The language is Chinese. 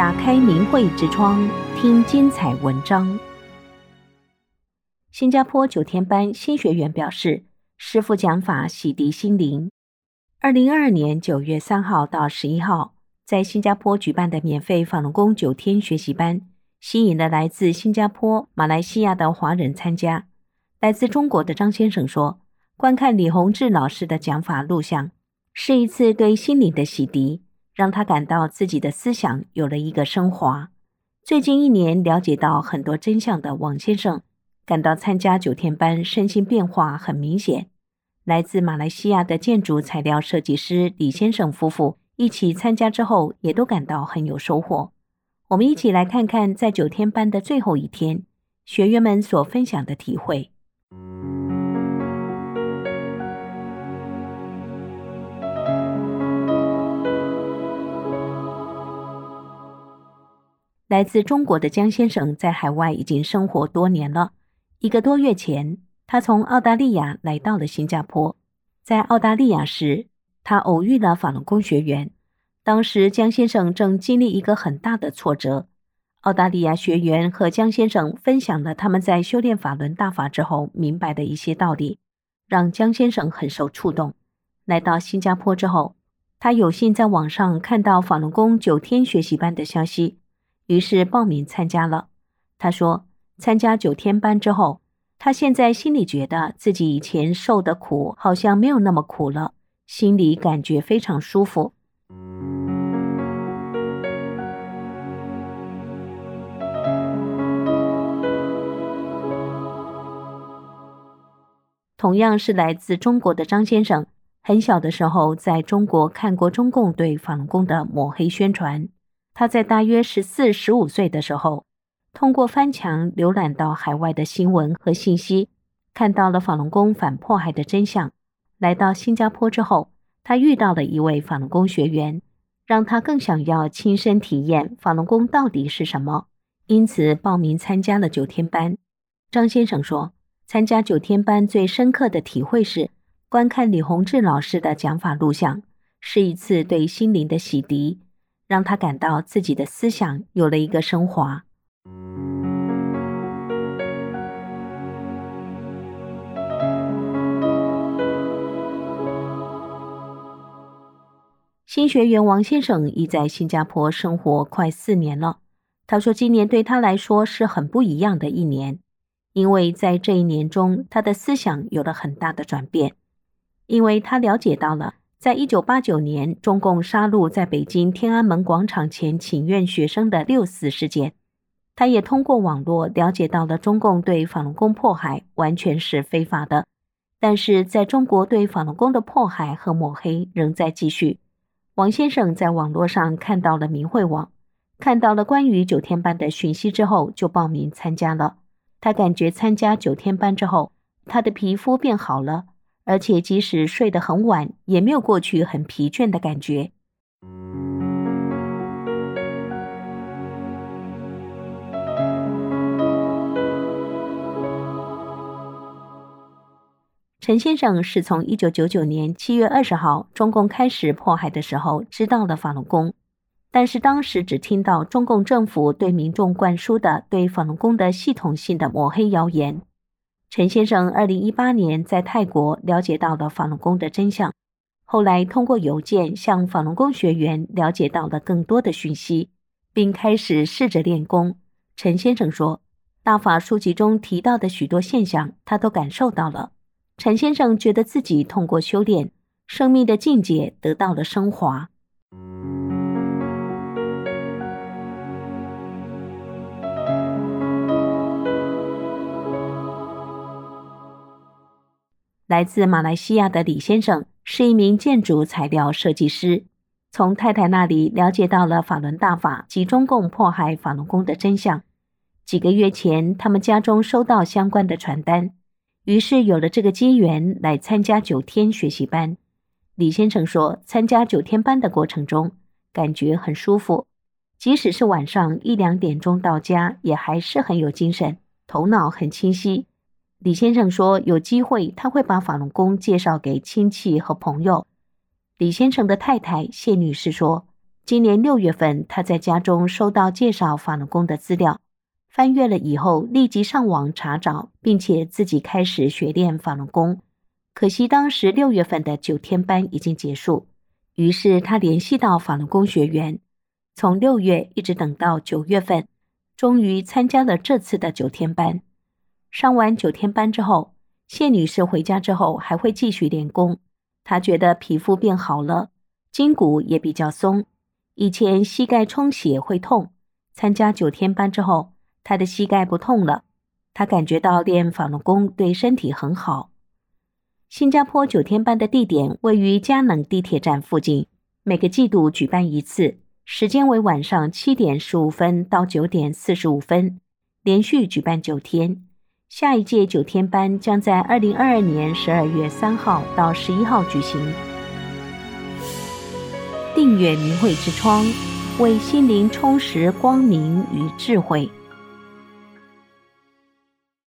打开明慧之窗，听精彩文章。新加坡九天班新学员表示，师父讲法洗涤心灵。二零二二年九月三号到十一号，在新加坡举办的免费法轮功九天学习班，吸引了来自新加坡、马来西亚的华人参加。来自中国的张先生说，观看李洪志老师的讲法录像，是一次对心灵的洗涤。让他感到自己的思想有了一个升华。最近一年了解到很多真相的王先生，感到参加九天班身心变化很明显。来自马来西亚的建筑材料设计师李先生夫妇一起参加之后，也都感到很有收获。我们一起来看看在九天班的最后一天，学员们所分享的体会。来自中国的江先生在海外已经生活多年了。一个多月前，他从澳大利亚来到了新加坡。在澳大利亚时，他偶遇了法轮功学员。当时，江先生正经历一个很大的挫折。澳大利亚学员和江先生分享了他们在修炼法轮大法之后明白的一些道理，让江先生很受触动。来到新加坡之后，他有幸在网上看到法轮功九天学习班的消息。于是报名参加了。他说，参加九天班之后，他现在心里觉得自己以前受的苦好像没有那么苦了，心里感觉非常舒服。同样是来自中国的张先生，很小的时候在中国看过中共对法轮功的抹黑宣传。他在大约十四、十五岁的时候，通过翻墙浏览到海外的新闻和信息，看到了法轮功反迫害的真相。来到新加坡之后，他遇到了一位法轮功学员，让他更想要亲身体验法轮功到底是什么，因此报名参加了九天班。张先生说，参加九天班最深刻的体会是，观看李洪志老师的讲法录像，是一次对心灵的洗涤。让他感到自己的思想有了一个升华。新学员王先生已在新加坡生活快四年了。他说，今年对他来说是很不一样的一年，因为在这一年中，他的思想有了很大的转变，因为他了解到了。在一九八九年，中共杀戮在北京天安门广场前请愿学生的六四事件，他也通过网络了解到了中共对法轮功迫害完全是非法的，但是在中国对法轮功的迫害和抹黑仍在继续。王先生在网络上看到了明慧网，看到了关于九天班的讯息之后，就报名参加了。他感觉参加九天班之后，他的皮肤变好了。而且即使睡得很晚，也没有过去很疲倦的感觉。陈先生是从一九九九年七月二十号中共开始迫害的时候知道了法轮功，但是当时只听到中共政府对民众灌输的对法轮功的系统性的抹黑谣言。陈先生二零一八年在泰国了解到了法轮功的真相，后来通过邮件向法轮功学员了解到了更多的讯息，并开始试着练功。陈先生说，大法书籍中提到的许多现象，他都感受到了。陈先生觉得自己通过修炼，生命的境界得到了升华。来自马来西亚的李先生是一名建筑材料设计师，从太太那里了解到了法轮大法及中共迫害法轮功的真相。几个月前，他们家中收到相关的传单，于是有了这个机缘来参加九天学习班。李先生说，参加九天班的过程中，感觉很舒服，即使是晚上一两点钟到家，也还是很有精神，头脑很清晰。李先生说：“有机会，他会把法轮功介绍给亲戚和朋友。”李先生的太太谢女士说：“今年六月份，他在家中收到介绍法轮功的资料，翻阅了以后，立即上网查找，并且自己开始学练法轮功。可惜当时六月份的九天班已经结束，于是他联系到法轮功学员，从六月一直等到九月份，终于参加了这次的九天班。上完九天班之后，谢女士回家之后还会继续练功。她觉得皮肤变好了，筋骨也比较松。以前膝盖充血会痛，参加九天班之后，她的膝盖不痛了。她感觉到练法轮功对身体很好。新加坡九天班的地点位于嘉能地铁站附近，每个季度举办一次，时间为晚上七点十五分到九点四十五分，连续举办九天。下一届九天班将在二零二二年十二月三号到十一号举行。订阅明慧之窗，为心灵充实光明与智慧。